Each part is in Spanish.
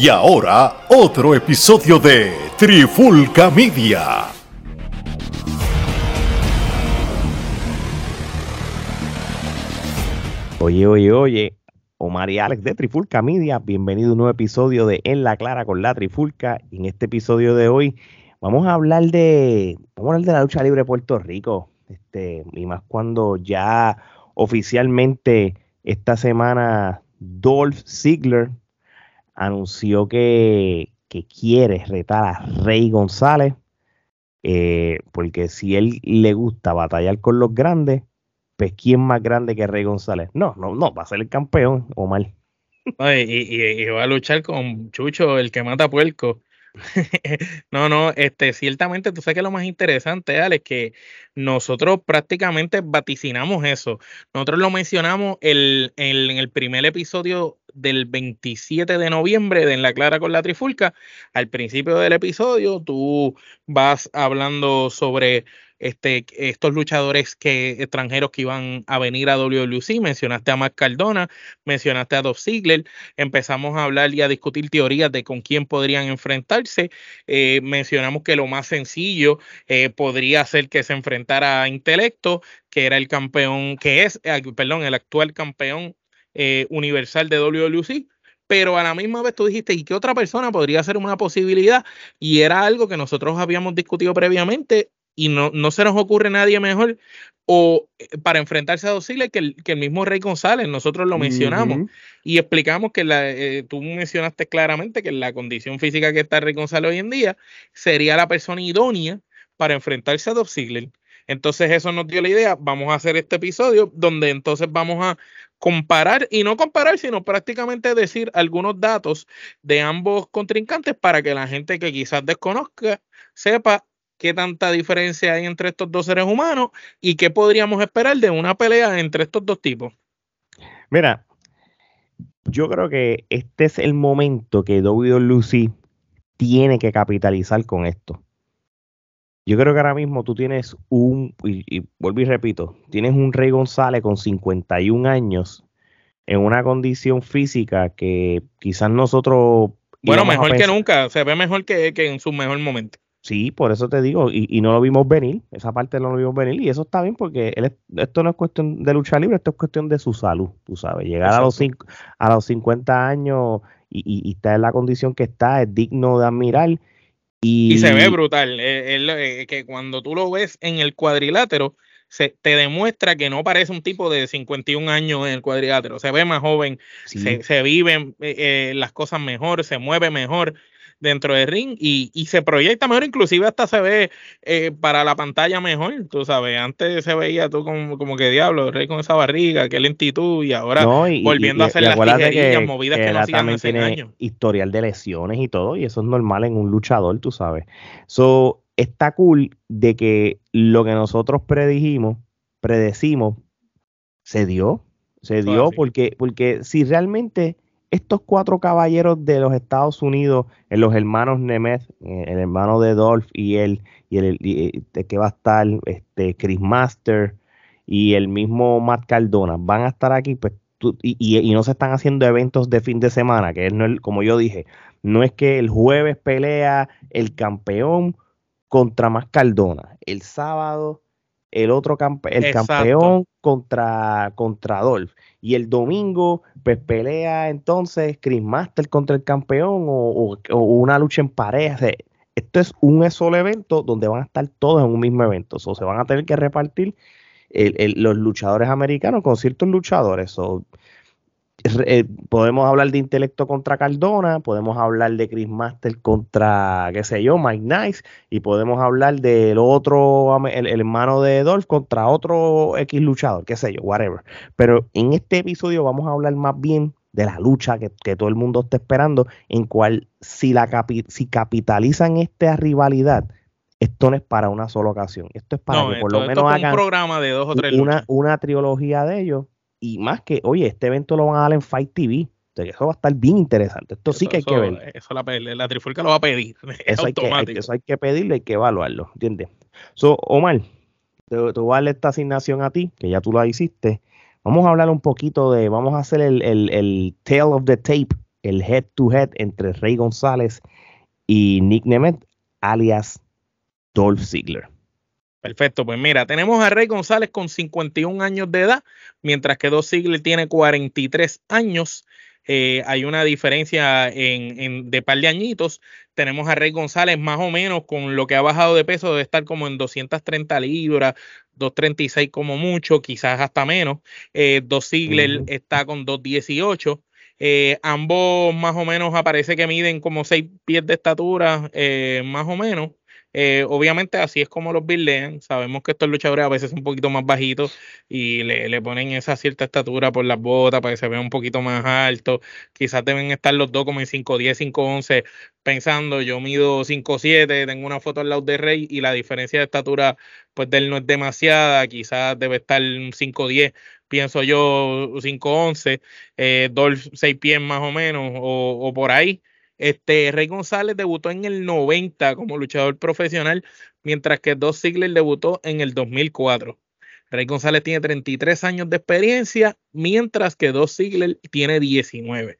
Y ahora, otro episodio de Trifulca Media. Oye, oye, oye, Omar y Alex de Trifulca Media, bienvenido a un nuevo episodio de En la Clara con la Trifulca. Y en este episodio de hoy vamos a hablar de, vamos a hablar de la lucha libre de Puerto Rico. Este, y más cuando ya oficialmente esta semana Dolph Ziggler anunció que, quiere retar a Rey González, eh, porque si él le gusta batallar con los grandes, pues ¿quién más grande que Rey González? No, no, no, va a ser el campeón, o mal. y, va a luchar con Chucho, el que mata puerco. no, no, este, ciertamente tú sabes que lo más interesante, Ale, es que nosotros prácticamente vaticinamos eso. Nosotros lo mencionamos el, en el primer episodio del 27 de noviembre de En la Clara con la Trifulca. Al principio del episodio, tú vas hablando sobre este, estos luchadores que, extranjeros que iban a venir a WLC. Mencionaste a Matt Cardona, mencionaste a Dolph Ziggler. Empezamos a hablar y a discutir teorías de con quién podrían enfrentarse. Eh, mencionamos que lo más sencillo eh, podría ser que se enfrentara a Intelecto, que era el campeón, que es, eh, perdón, el actual campeón eh, universal de WLC, pero a la misma vez tú dijiste, ¿y qué otra persona podría ser una posibilidad? Y era algo que nosotros habíamos discutido previamente y no, no se nos ocurre nadie mejor o eh, para enfrentarse a dos que el, que el mismo Rey González, nosotros lo mencionamos y explicamos que la, eh, tú mencionaste claramente que la condición física que está Rey González hoy en día sería la persona idónea para enfrentarse a dos Ziggler. Entonces eso nos dio la idea, vamos a hacer este episodio donde entonces vamos a comparar, y no comparar, sino prácticamente decir algunos datos de ambos contrincantes para que la gente que quizás desconozca sepa qué tanta diferencia hay entre estos dos seres humanos y qué podríamos esperar de una pelea entre estos dos tipos. Mira, yo creo que este es el momento que Lucy tiene que capitalizar con esto. Yo creo que ahora mismo tú tienes un, y, vuelvo y repito, tienes un Rey González con 51 años en una condición física que quizás nosotros... Bueno, mejor que nunca, se ve mejor que, en su mejor momento. Sí, por eso te digo, y, no lo vimos venir, esa parte no lo vimos venir, y eso está bien porque esto no es cuestión de lucha libre, esto es cuestión de su salud, tú sabes, llegar a los, cinco, a los 50 años y, y, estar en la condición que está es digno de admirar, y, se ve brutal. Eh, que cuando tú lo ves en el cuadrilátero, se, te demuestra que no parece un tipo de 51 años en el cuadrilátero. Se ve más joven, se, se viven eh, eh, las cosas mejor, se mueve mejor dentro del ring y, y, se proyecta mejor, inclusive hasta se ve eh, para la pantalla mejor, tú sabes, antes se veía tú como, como que diablo, rey con esa barriga, qué lentitud, y ahora volviendo a hacer las tijerillas movidas que, no hacían hace años. Historial de lesiones y todo, y eso es normal en un luchador, tú sabes. So, está cool de que lo que nosotros predijimos, predecimos, se dio, se dio, porque, porque si realmente estos cuatro caballeros de los Estados Unidos, eh, los hermanos Nemeth, eh, el hermano de Dolph y él, y el, este, que va a estar este, Chris Master y el mismo Matt Cardona, van a estar aquí, pues, y, no se están haciendo eventos de fin de semana, que es, no como yo dije, no es que el jueves pelea el campeón contra Matt Cardona, el sábado el otro el campeón contra, contra Dolph. Y el domingo, pues pelea entonces Chris Master contra el campeón o, una lucha en pareja. esto es un solo evento donde van a estar todos en un mismo evento. O se van a tener que repartir los luchadores americanos con ciertos luchadores. Eh, podemos hablar de intelecto contra Cardona, podemos hablar de Chris Master contra, qué sé yo, Mike Nice, y podemos hablar del otro, el, hermano de Dolph contra otro X luchador, qué sé yo, whatever. Pero en este episodio vamos a hablar más bien de la lucha que, todo el mundo está esperando, en cual si, la si capitalizan esta rivalidad, esto no es para una sola ocasión, esto es para que por lo menos hagan un programa de dos o tres una, una trilogía de ellos y más que, oye, este evento lo van a dar en Fight TV. eso va a estar bien interesante. Esto sí que hay que ver. Eso la, la trifulca lo va a pedir. Eso hay, que, eso hay que pedirlo, hay que evaluarlo. ¿Entiendes? So, Omar, te, voy a darle esta asignación a ti, que ya tú la hiciste. Vamos a hablar un poquito de, vamos a hacer el, el, el tail of the tape el head to head entre Rey González y Nick Nemeth, alias Dolph Ziggler. Perfecto, pues mira, tenemos a Rey González con 51 años de edad, mientras que Dolph Ziggler tiene 43 años. Eh, hay una diferencia en, de par de añitos. Tenemos a Rey González más o menos con lo que ha bajado de peso, debe estar como en 230 libras, 236 como mucho, quizás hasta menos. Eh, Dos Ziggler está con 218. Eh, ambos más o menos aparece que miden como 6 pies de estatura, más o menos. Eh, obviamente así es como los buildean. Sabemos que estos luchadores a veces son un poquito más bajitos y le, ponen esa cierta estatura por las botas para que se vea un poquito más alto. Quizás deben estar los dos como en 5'10, 5'11 pensando, yo mido 5'7, tengo una foto al lado de Rey y la diferencia de estatura pues de él no es demasiada. Quizás debe estar 5'10, pienso yo 5'11, eh, 6 pies más o menos o, o por ahí. Este, Rey González debutó en el 90 como luchador profesional, mientras que Dos Ziggler debutó en el 2004. Rey González tiene 33 años de experiencia, mientras que Dos Ziggler tiene 19.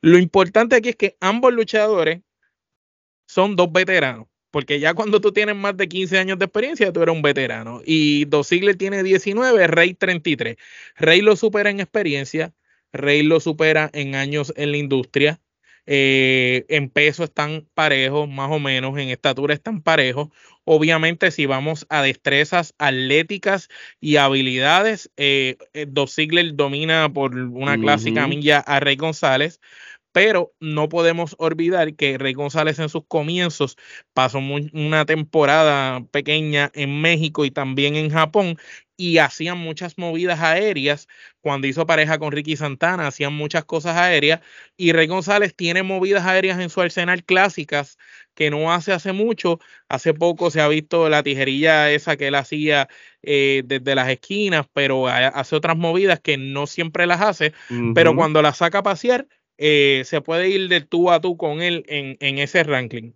Lo importante aquí es que ambos luchadores son dos veteranos, porque ya cuando tú tienes más de 15 años de experiencia, tú eres un veterano. Y Dos Ziggler tiene 19, Rey 33. Rey lo supera en experiencia, Rey lo supera en años en la industria. Eh, en peso están parejos, más o menos, en estatura están parejos. Obviamente, si vamos a destrezas atléticas y habilidades, eh, eh Dos Ziggler domina por una clásica milla a Rey González, pero no podemos olvidar que Rey González en sus comienzos pasó una temporada pequeña en México y también en Japón y hacían muchas movidas aéreas. Cuando hizo pareja con Ricky Santana, hacían muchas cosas aéreas. Y Rey González tiene movidas aéreas en su arsenal clásicas que no hace hace mucho. Hace poco se ha visto la tijerilla esa que él hacía eh, desde las esquinas, pero hace otras movidas que no siempre las hace. Pero cuando las saca a pasear, eh, se puede ir de tú a tú con él en, en ese ranking.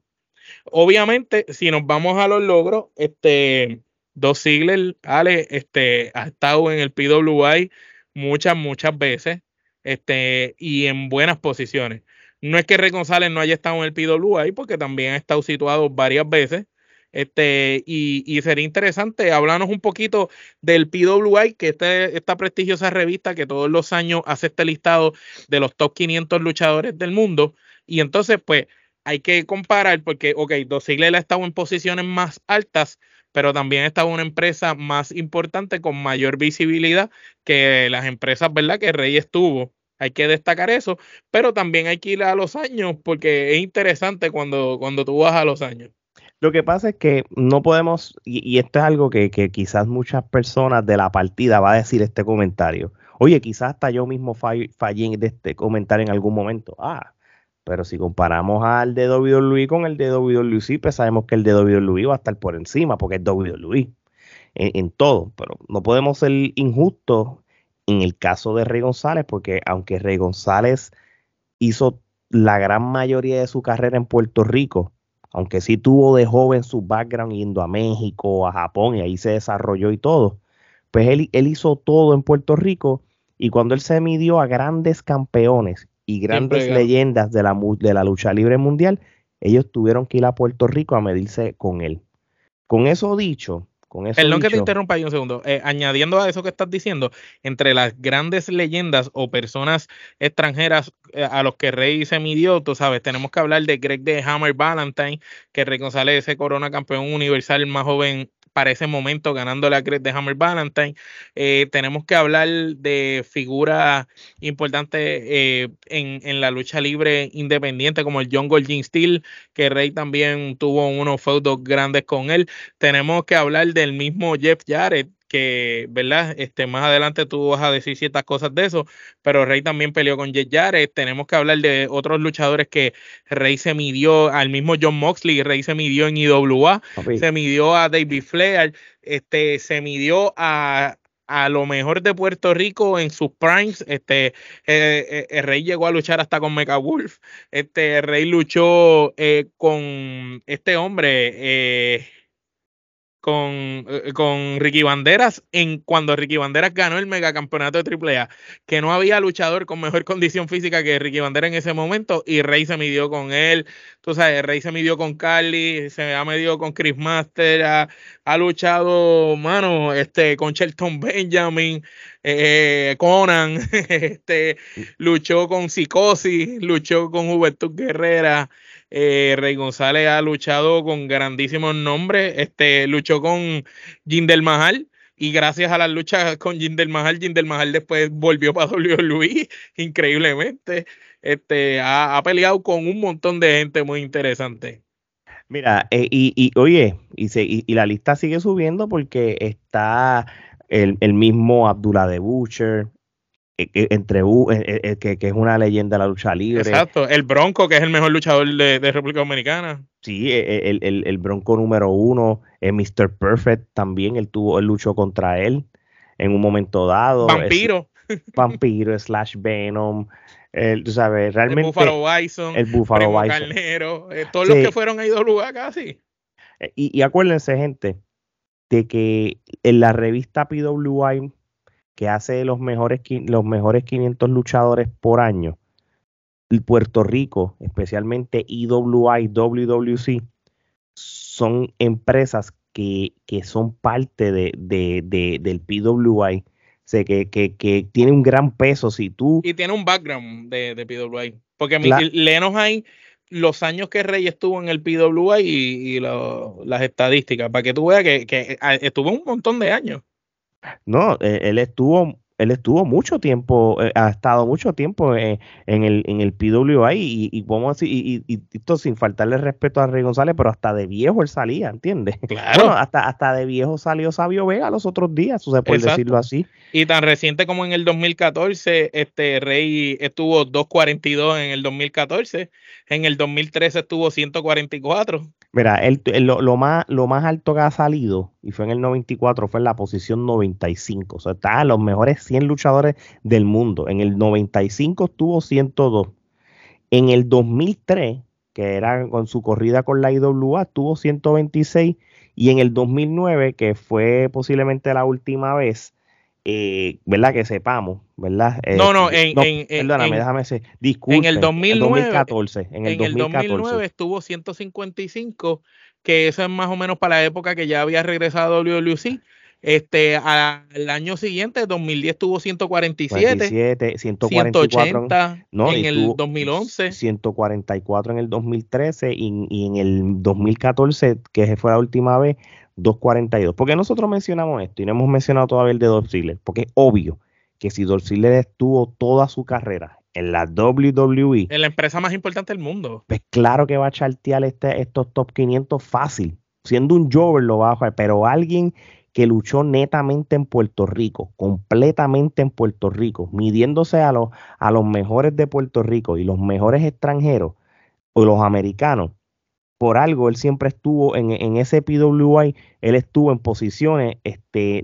Obviamente, si nos vamos a los logros, este Dos Ziggler, Ale, este, ha estado en el PWI muchas, muchas veces, este, y en buenas posiciones. No es que Rey González no haya estado en el PWI, porque también ha estado situado varias veces. Este, y, sería interesante hablarnos un poquito del PWI, que este, esta prestigiosa revista que todos los años hace este listado de los top 500 luchadores del mundo. Y entonces, pues, hay que comparar, porque, ok, Dos Ziggler ha estado en posiciones más altas, pero también está una empresa más importante con mayor visibilidad que las empresas, ¿verdad? Que Reyes tuvo. Hay que destacar eso, pero también hay que ir a los años porque es interesante cuando, cuando tú vas a los años. Lo que pasa es que no podemos, y, esto es algo que, quizás muchas personas de la partida va a decir este comentario. Oye, quizás hasta yo mismo fallé de este comentario en algún momento. Ah, pero si comparamos al de WWE con el de WWE, pues sabemos que el de WWE va a estar por encima porque es WWE en, en todo. Pero no podemos ser injustos en el caso de Rey González porque aunque Rey González hizo la gran mayoría de su carrera en Puerto Rico, aunque sí tuvo de joven su background yendo a México, a Japón y ahí se desarrolló y todo, pues él, él hizo todo en Puerto Rico y cuando él se midió a grandes campeones y grandes leyendas de la, de la lucha libre mundial, ellos tuvieron que ir a Puerto Rico a medirse con él. Con eso dicho, con eso Perdón que te interrumpa ahí un segundo. Eh, añadiendo a eso que estás diciendo, entre las grandes leyendas o personas extranjeras eh, a los que Rey se midió, tú sabes, tenemos que hablar de Greg de Hammer Valentine, que Rey González ese corona campeón universal más joven para ese momento ganando la Crest de Hammer Valentine. Eh, tenemos que hablar de figuras importantes eh, en, la lucha libre independiente como el John Goldstein Steel, que Rey también tuvo unos feudos grandes con él. Tenemos que hablar del mismo Jeff Jarrett, que, ¿verdad? Este, más adelante tú vas a decir ciertas cosas de eso, pero Rey también peleó con Jet Jarrett. Tenemos que hablar de otros luchadores que Rey se midió, al mismo John Moxley, Rey se midió en IWA, se midió a David Flair, este, se midió a, a lo mejor de Puerto Rico en sus primes. Este, eh, eh, Rey llegó a luchar hasta con Mecha Wolf. Este, Rey luchó eh, con este hombre, con, eh, con Ricky Banderas en cuando Ricky Banderas ganó el megacampeonato de AAA, que no había luchador con mejor condición física que Ricky Banderas en ese momento y Rey se midió con él, tú sabes, Rey se midió con Carly, se ha medido con Chris Master, ha, luchado, mano, este, con Shelton Benjamin, eh, Conan, este, luchó con Psicosis, luchó con Juventud Guerrera, eh, Rey González ha luchado con grandísimos nombres. Este, luchó con Jinder Mahal. Y gracias a la lucha con Jinder Mahal, Jinder Mahal después volvió para WWE, increíblemente. Este, ha, peleado con un montón de gente muy interesante. Mira, eh, y, oye, y, y, la lista sigue subiendo porque está el, el mismo Abdullah de Butcher, eh, eh, entre eh, que, que, es una leyenda de la lucha libre. Exacto, el Bronco, que es el mejor luchador de, República Dominicana. Sí, el, el, el Bronco número uno, Mr. Perfect también, él tuvo, él luchó contra él en un momento dado. Vampiro. vampiro, slash Venom. El, tú sabes, realmente. El Búfalo Bison. El Búfalo Bison. Carnero, todos los que fueron a lugar casi. Y, y acuérdense, gente, de que en la revista PWI que hace los mejores, los mejores 500 luchadores por año, Puerto Rico, especialmente IWI, WWC, son empresas que, son parte de, del PWI. sé que, que, que, tiene un gran peso. Si tú. Y tiene un background de, de PWI. Porque lenos ahí los años que Rey estuvo en el PWI y, las estadísticas, para que tú veas que, ah, estuvo un montón de años. No, e, él estuvo él estuvo mucho tiempo, eh, ha estado mucho tiempo en, el, en el PWI y, y, y, y, esto sin faltarle respeto a Rey González, pero hasta de viejo él salía, ¿entiendes? Claro. hasta, hasta de viejo salió Sabio Vega los otros días, se puede decirlo así. Y tan reciente como en el 2014, este Rey estuvo 242 en el 2014, en el 2013 estuvo 144. Mira, el, lo, más, lo más alto que ha salido, y fue en el 94, fue en la posición 95. O sea, está los mejores 100 luchadores del mundo. En el 95 estuvo 102. En el 2003, que era con su corrida con la IWA, estuvo 126. Y en el 2009, que fue posiblemente la última vez, eh, ¿verdad? Que sepamos, ¿verdad? Eh, no, no, en, perdóname, déjame decir, disculpe, en el 2014, en el, 2009 estuvo 155, que eso es más o menos para la época que ya había regresado a WWC. Este, al año siguiente, 2010 tuvo 147, 180 no, en el 2011, 144 en el 2013 y, y, en el 2014, que fue la última vez, 242. ¿Por qué nosotros mencionamos esto y no hemos mencionado todavía el de Dolph Ziggler? Porque es obvio que si Dolph Ziggler estuvo toda su carrera en la WWE, en la empresa más importante del mundo, pues claro que va a chartear este, estos top 500 fácil. Siendo un Jover lo va a bajar, pero alguien que luchó netamente en Puerto Rico, completamente en Puerto Rico, midiéndose a los, a los mejores de Puerto Rico y los mejores extranjeros o los americanos, por algo él siempre estuvo en, en ese PWI, él estuvo en posiciones este,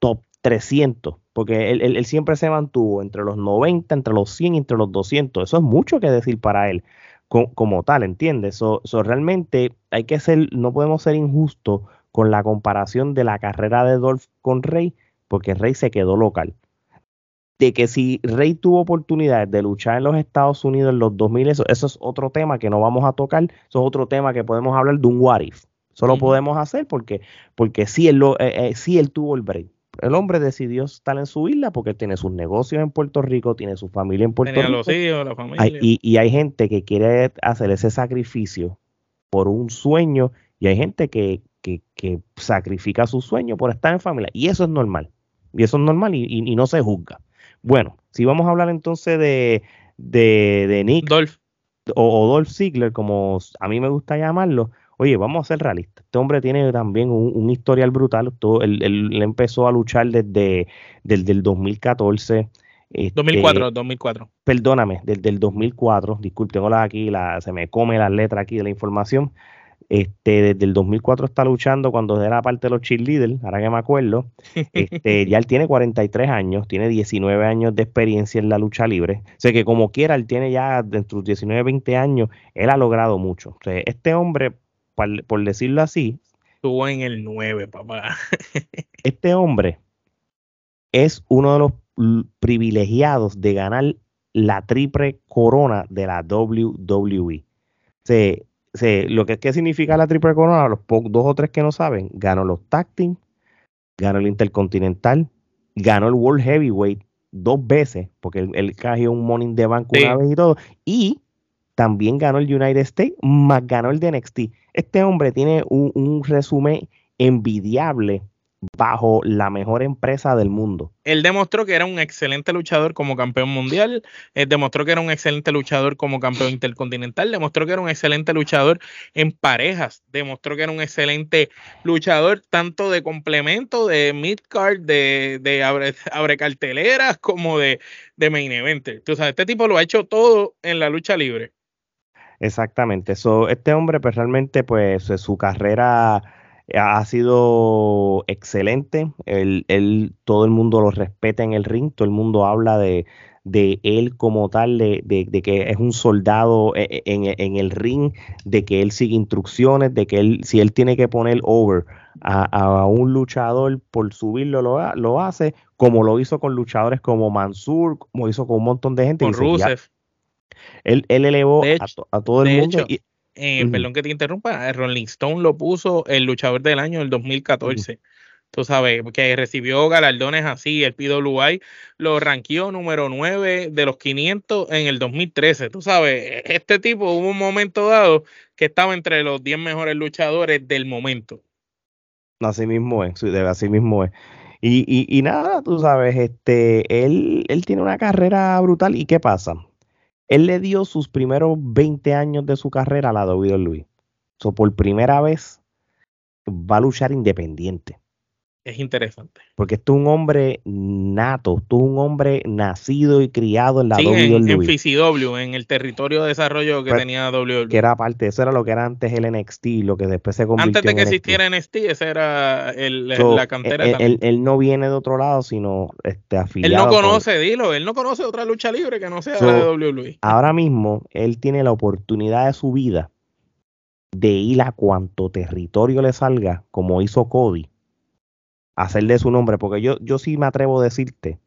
top 300, porque él, siempre se mantuvo entre los 90, entre los 100 y entre los 200. Eso es mucho que decir para él como, tal, ¿entiendes? So, realmente hay que ser, no podemos ser injustos con la comparación de la carrera de Dolph con Rey, porque Rey se quedó local de que si Rey tuvo oportunidades de luchar en los Estados Unidos en los 2000, eso, eso es otro tema que no vamos a tocar, eso es otro tema que podemos hablar de un what if. Eso lo podemos hacer porque, porque sí, él lo, eh, eh, él tuvo el break. El hombre decidió estar en su isla porque tiene sus negocios en Puerto Rico, tiene su familia en Puerto Rico. Los hijos, la familia. y, y hay gente que quiere hacer ese sacrificio por un sueño y hay gente que, que, que, sacrifica su sueño por estar en familia. Y eso es normal. Y eso es normal y, y no se juzga. Bueno, si vamos a hablar entonces de, de, Nick O, Dolph Ziggler, como a mí me gusta llamarlo, oye, vamos a ser realistas. Este hombre tiene también un, historial brutal. Todo, él, empezó a luchar desde, el 2014. 2004, 2004. Perdóname, desde el 2004. Disculpe, tengo aquí, la, se me come las letras aquí de la información. Este, desde el 2004 está luchando cuando era parte de los cheerleaders, ahora que me acuerdo. Este, ya él tiene 43 años, tiene 19 años de experiencia en la lucha libre. O sea que como quiera, él tiene ya dentro de 19, 20 años, él ha logrado mucho. este hombre, por, decirlo así, estuvo en el 9, papá. este hombre es uno de los privilegiados de ganar la triple corona de la WWE. Se, lo que, ¿Qué significa la triple corona? Los dos o tres que no saben, ganó los tag team, ganó el Intercontinental, ganó el World Heavyweight dos veces, porque él, él un Morning de Bank una vez y todo, y también ganó el United States, más ganó el de NXT. Este hombre tiene un, un resumen envidiable bajo la mejor empresa del mundo. Él demostró que era un excelente luchador como campeón mundial, él demostró que era un excelente luchador como campeón intercontinental, demostró que era un excelente luchador en parejas, demostró que era un excelente luchador tanto de complemento, de midcard, de, de abre, carteleras, como de, de main event. Tú sabes, este tipo lo ha hecho todo en la lucha libre. Exactamente. So, este hombre, pues realmente, pues su carrera ha sido excelente. Él, todo el mundo lo respeta en el ring, todo el mundo habla de, de él como tal, de, de, que es un soldado e, e, en, en, el ring, de que él sigue instrucciones, de que él, si él tiene que poner over a, a un luchador por subirlo, lo, lo, hace, como lo hizo con luchadores como Mansur, como hizo con un montón de gente. Con Rusev. Él, él elevó a, todo el mundo. Eh, perdón que te interrumpa, Rolling Stone lo puso el luchador del año del 2014. Tú sabes, que recibió galardones así, el PWI lo ranqueó número 9 de los 500 en el 2013. Tú sabes, este tipo hubo un momento dado que estaba entre los 10 mejores luchadores del momento. Así mismo es, así mismo es. Y, y, y nada, tú sabes, este, él, él tiene una carrera brutal. ¿Y qué pasa? Él le dio sus primeros 20 años de su carrera a la WWE. So, por primera vez va a luchar independiente es interesante. Porque esto es un hombre nato, tú un hombre nacido y criado en la WWE. En, en FCW, en el territorio de desarrollo que pues, tenía WWE. Que era parte, eso era lo que era antes el NXT, lo que después se convirtió Antes de que existiera NXT, esa era la cantera él, Él, no viene de otro lado, sino este, afiliado. Él no conoce, dilo, él no conoce otra lucha libre que no sea la de WWE. Ahora mismo, él tiene la oportunidad de su vida de ir a cuanto territorio le salga, como hizo Cody hacerle su nombre, porque yo, yo sí me atrevo a decirte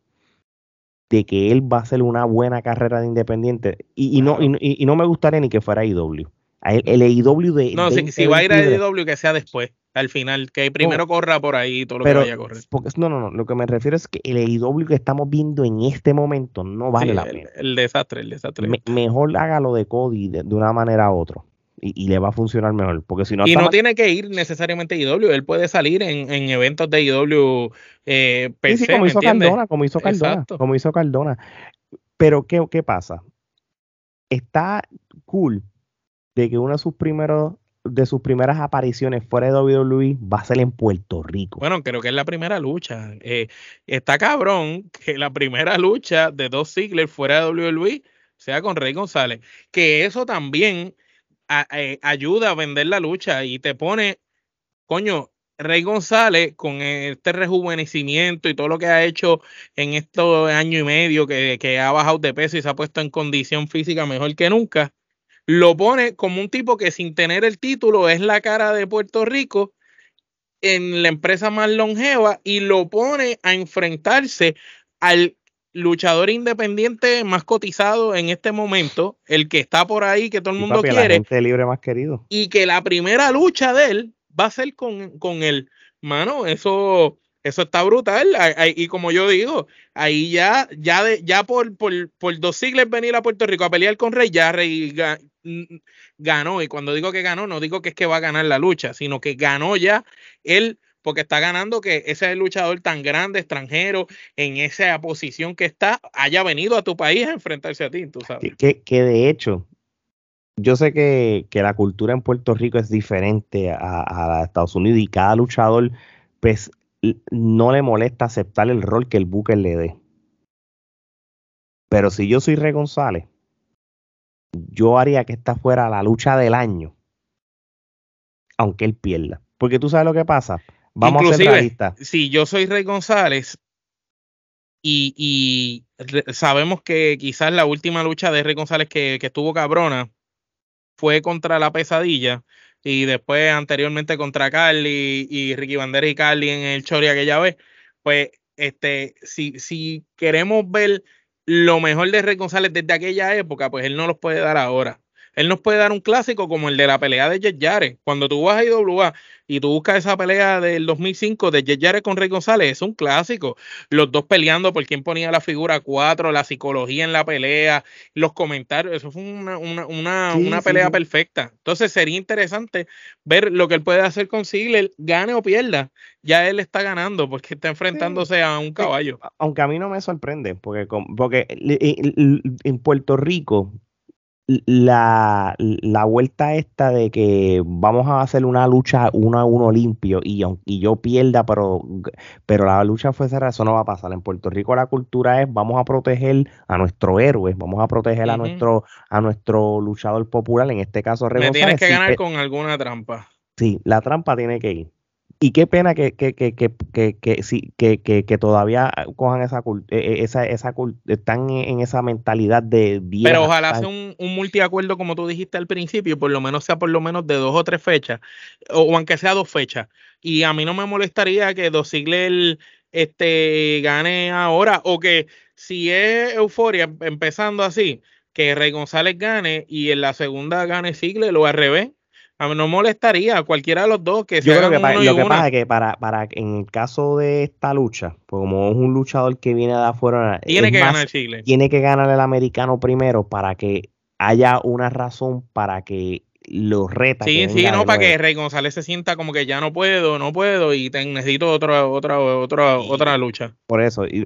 de que él va a hacer una buena carrera de independiente y, no, y, no me gustaría ni que fuera IW. El, el IW de. No, si, va a ir a IW, que sea después, al final, que primero corra por ahí todo lo que vaya a correr. Porque, no, no, no. Lo que me refiero es que el IW que estamos viendo en este momento no vale la pena. El desastre, el desastre. mejor hágalo de Cody de, de una manera u otra y, le va a funcionar mejor. Porque si no y no tiene que ir necesariamente a IW, él puede salir en, en eventos de IW eh, sí, como hizo Cardona, como hizo Cardona, como hizo Cardona. Pero ¿qué, ¿qué pasa? Está cool de que uno de sus primeros de sus primeras apariciones fuera de WWE va a ser en Puerto Rico. Bueno, creo que es la primera lucha. Eh, está cabrón que la primera lucha de dos Ziggler fuera de WWE sea con Rey González. Que eso también ayuda a vender la lucha y te pone, coño, Rey González con este rejuvenecimiento y todo lo que ha hecho en estos año y medio que, que ha bajado de peso y se ha puesto en condición física mejor que nunca, lo pone como un tipo que sin tener el título es la cara de Puerto Rico en la empresa más longeva y lo pone a enfrentarse al luchador independiente más cotizado en este momento, el que está por ahí, que todo el mundo quiere. libre más querido. Y que la primera lucha de él va a ser con, con él. Mano, eso, eso está brutal. Y como yo digo, ahí ya, ya, de, ya por, por, por dos siglos venir a Puerto Rico a pelear con Rey, ya Rey ganó. Y cuando digo que ganó, no digo que es que va a ganar la lucha, sino que ganó ya él porque está ganando que ese luchador tan grande, extranjero, en esa posición que está, haya venido a tu país a enfrentarse a ti, tú sabes. Que, de hecho, yo sé que, que, la cultura en Puerto Rico es diferente a, a, Estados Unidos y cada luchador, pues, no le molesta aceptar el rol que el Booker le dé. Pero si yo soy Rey González, yo haría que esta fuera la lucha del año, aunque él pierda. Porque tú sabes lo que pasa. Vamos a ser Si yo soy Rey González y, sabemos que quizás la última lucha de Rey González que, que estuvo cabrona fue contra la pesadilla, y después anteriormente contra Carly y Ricky Bandera y Carly en el Chori aquella vez, pues este, si, si queremos ver lo mejor de Rey González desde aquella época, pues él no los puede dar ahora. Él nos puede dar un clásico como el de la pelea de Jet Yare. Cuando tú vas a IWA y tú buscas esa pelea del 2005 de Jet Yare con Rey González, es un clásico. Los dos peleando por quién ponía la figura 4, la psicología en la pelea, los comentarios. Eso fue una, una, una, una pelea perfecta. Entonces sería interesante ver lo que él puede hacer con Ziggler, gane o pierda. Ya él está ganando porque está enfrentándose a un caballo. Aunque a mí no me sorprende, porque, porque en Puerto Rico la, la, vuelta esta de que vamos a hacer una lucha uno a uno limpio y, y yo pierda, pero, pero la lucha fue cerrada, eso no va a pasar. En Puerto Rico la cultura es vamos a proteger a nuestro héroe, vamos a proteger a nuestro a nuestro luchador popular, en este caso Me tienes que ganar con alguna trampa. Sí, la trampa tiene que ir. Y qué pena que, que, que, que, que, sí, que, que, que, todavía cojan esa, e, e, esa, esa están en esa mentalidad de Pero ojalá sea un, un multiacuerdo, como tú dijiste al principio, por lo menos sea por lo menos de dos o tres fechas, o, aunque sea dos fechas. Y a mí no me molestaría que Dos este, gane ahora, o que si es euforia empezando así, que Rey González gane y en la segunda gane Sigler o al revés a mí no molestaría cualquiera de los dos que Yo creo que lo que pasa es que para, para en el caso de esta lucha, pues como es un luchador que viene de afuera, tiene que ganar Chile. Tiene que ganar el americano primero para que haya una razón para que lo reta. Sí, sí, no, para que Rey González se sienta como que ya no puedo, no puedo y necesito otra, otra, otra, otra lucha. Por eso, y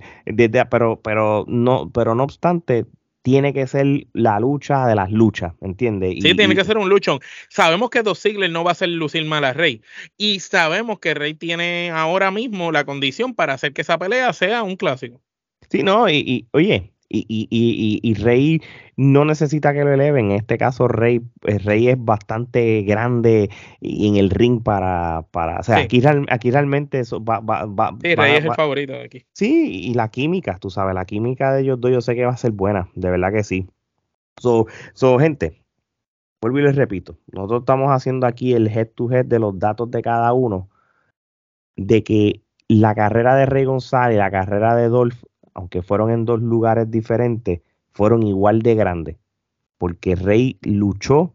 pero, pero no, pero no obstante, tiene que ser la lucha de las luchas, ¿entiendes? Sí, tiene que ser un luchón. Sabemos que Dos Ziggler no va a ser lucir mal a Rey. Y sabemos que Rey tiene ahora mismo la condición para hacer que esa pelea sea un clásico. Sí, no, y oye, y, y, y, y, Rey no necesita que lo eleven. En este caso, Rey, eh, Rey es bastante grande en el ring para. para o sea, aquí, aquí realmente eso va, va, va, Sí, Rey es el favorito de aquí. Sí, y la química, tú sabes, la química de ellos dos, yo sé que va a ser buena, de verdad que sí. So, so gente, vuelvo y les repito, nosotros estamos haciendo aquí el head to head de los datos de cada uno, de que la carrera de Rey González, la carrera de Dolph aunque fueron en dos lugares diferentes, fueron igual de grandes, porque Rey luchó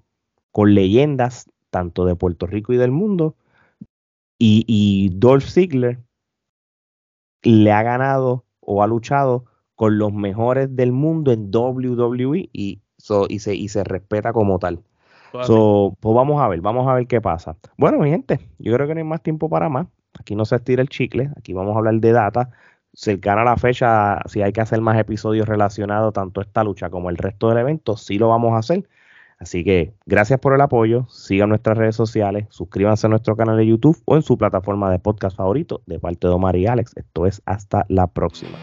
con leyendas tanto de Puerto Rico y del mundo, y, Dolph Ziggler le ha ganado o ha luchado con los mejores del mundo en WWE y, y, se, y se respeta como tal. So, pues vamos a ver, vamos a ver qué pasa. Bueno, mi gente, yo creo que no hay más tiempo para más. Aquí no se estira el chicle, aquí vamos a hablar de data cercana a la fecha, si hay que hacer más episodios relacionados tanto a esta lucha como el resto del evento, sí lo vamos a hacer. Así que gracias por el apoyo, sigan nuestras redes sociales, suscríbanse a nuestro canal de YouTube o en su plataforma de podcast favorito de parte de Omar y Alex. Esto es hasta la próxima.